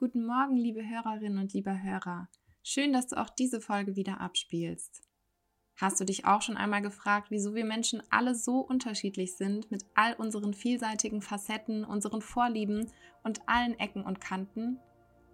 Guten Morgen, liebe Hörerinnen und lieber Hörer. Schön, dass du auch diese Folge wieder abspielst. Hast du dich auch schon einmal gefragt, wieso wir Menschen alle so unterschiedlich sind mit all unseren vielseitigen Facetten, unseren Vorlieben und allen Ecken und Kanten?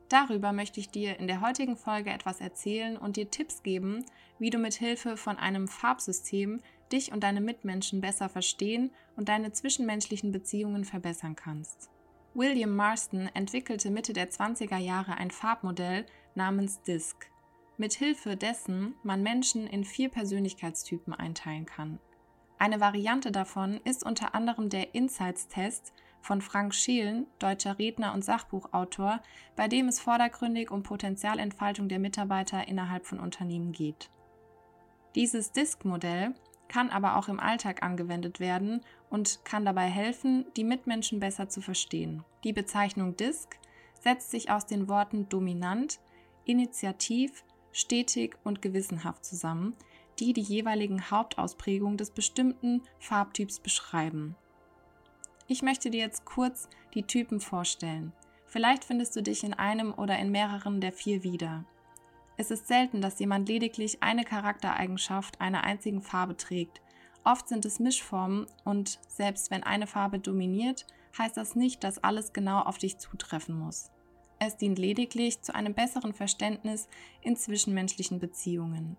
Darüber möchte ich dir in der heutigen Folge etwas erzählen und dir Tipps geben, wie du mit Hilfe von einem Farbsystem dich und deine Mitmenschen besser verstehen und deine zwischenmenschlichen Beziehungen verbessern kannst. William Marston entwickelte Mitte der 20er Jahre ein Farbmodell namens DISC, mit Hilfe dessen man Menschen in vier Persönlichkeitstypen einteilen kann. Eine Variante davon ist unter anderem der Insights-Test, von Frank Scheelen, deutscher Redner und Sachbuchautor, bei dem es vordergründig um Potenzialentfaltung der Mitarbeiter innerhalb von Unternehmen geht. Dieses DISC-Modell kann aber auch im Alltag angewendet werden und kann dabei helfen, die Mitmenschen besser zu verstehen. Die Bezeichnung DISC setzt sich aus den Worten dominant, initiativ, stetig und gewissenhaft zusammen, die die jeweiligen Hauptausprägungen des bestimmten Farbtyps beschreiben. Ich möchte dir jetzt kurz die Typen vorstellen. Vielleicht findest du dich in einem oder in mehreren der vier wieder. Es ist selten, dass jemand lediglich eine Charaktereigenschaft einer einzigen Farbe trägt. Oft sind es Mischformen und selbst wenn eine Farbe dominiert, heißt das nicht, dass alles genau auf dich zutreffen muss. Es dient lediglich zu einem besseren Verständnis in zwischenmenschlichen Beziehungen.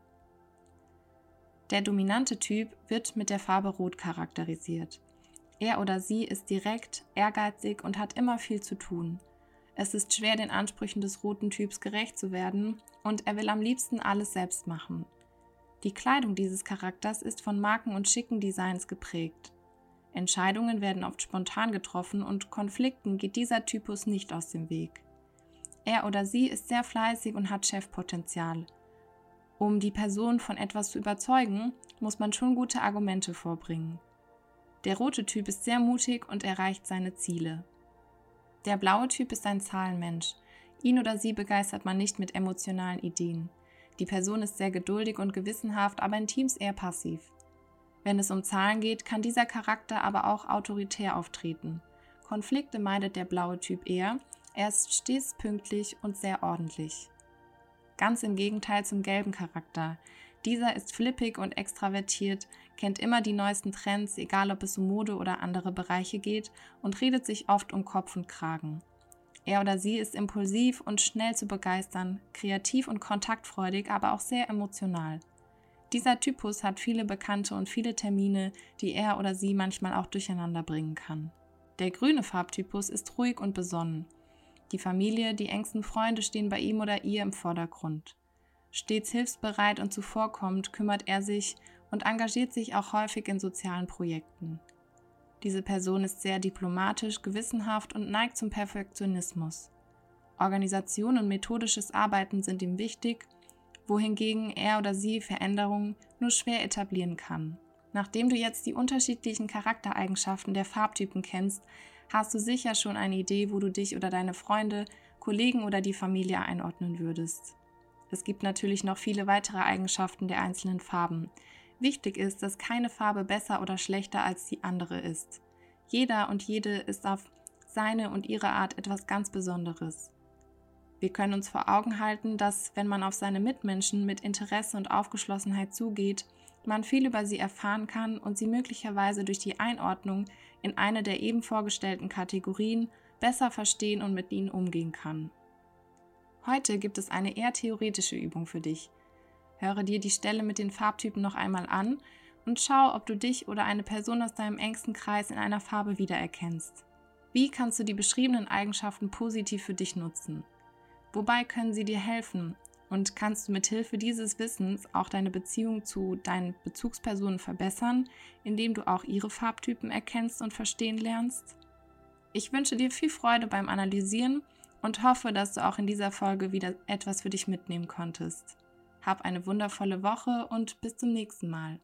Der dominante Typ wird mit der Farbe Rot charakterisiert. Er oder sie ist direkt, ehrgeizig und hat immer viel zu tun. Es ist schwer, den Ansprüchen des roten Typs gerecht zu werden und er will am liebsten alles selbst machen. Die Kleidung dieses Charakters ist von Marken und schicken Designs geprägt. Entscheidungen werden oft spontan getroffen und Konflikten geht dieser Typus nicht aus dem Weg. Er oder sie ist sehr fleißig und hat Chefpotenzial. Um die Person von etwas zu überzeugen, muss man schon gute Argumente vorbringen. Der rote Typ ist sehr mutig und erreicht seine Ziele. Der blaue Typ ist ein Zahlenmensch. Ihn oder sie begeistert man nicht mit emotionalen Ideen. Die Person ist sehr geduldig und gewissenhaft, aber in Teams eher passiv. Wenn es um Zahlen geht, kann dieser Charakter aber auch autoritär auftreten. Konflikte meidet der blaue Typ eher, er ist stets pünktlich und sehr ordentlich. Ganz im Gegenteil zum gelben Charakter. Dieser ist flippig und extravertiert, kennt immer die neuesten Trends, egal ob es um Mode oder andere Bereiche geht, und redet sich oft um Kopf und Kragen. Er oder sie ist impulsiv und schnell zu begeistern, kreativ und kontaktfreudig, aber auch sehr emotional. Dieser Typus hat viele Bekannte und viele Termine, die er oder sie manchmal auch durcheinander bringen kann. Der grüne Farbtypus ist ruhig und besonnen. Die Familie, die engsten Freunde stehen bei ihm oder ihr im Vordergrund. Stets hilfsbereit und zuvorkommend kümmert er sich und engagiert sich auch häufig in sozialen Projekten. Diese Person ist sehr diplomatisch, gewissenhaft und neigt zum Perfektionismus. Organisation und methodisches Arbeiten sind ihm wichtig, wohingegen er oder sie Veränderungen nur schwer etablieren kann. Nachdem du jetzt die unterschiedlichen Charaktereigenschaften der Farbtypen kennst, hast du sicher schon eine Idee, wo du dich oder deine Freunde, Kollegen oder die Familie einordnen würdest. Es gibt natürlich noch viele weitere Eigenschaften der einzelnen Farben. Wichtig ist, dass keine Farbe besser oder schlechter als die andere ist. Jeder und jede ist auf seine und ihre Art etwas ganz Besonderes. Wir können uns vor Augen halten, dass wenn man auf seine Mitmenschen mit Interesse und Aufgeschlossenheit zugeht, man viel über sie erfahren kann und sie möglicherweise durch die Einordnung in eine der eben vorgestellten Kategorien besser verstehen und mit ihnen umgehen kann. Heute gibt es eine eher theoretische Übung für dich. Höre dir die Stelle mit den Farbtypen noch einmal an und schau, ob du dich oder eine Person aus deinem engsten Kreis in einer Farbe wiedererkennst. Wie kannst du die beschriebenen Eigenschaften positiv für dich nutzen? Wobei können sie dir helfen? Und kannst du mit Hilfe dieses Wissens auch deine Beziehung zu deinen Bezugspersonen verbessern, indem du auch ihre Farbtypen erkennst und verstehen lernst? Ich wünsche dir viel Freude beim Analysieren und hoffe, dass du auch in dieser Folge wieder etwas für dich mitnehmen konntest. Hab eine wundervolle Woche und bis zum nächsten Mal.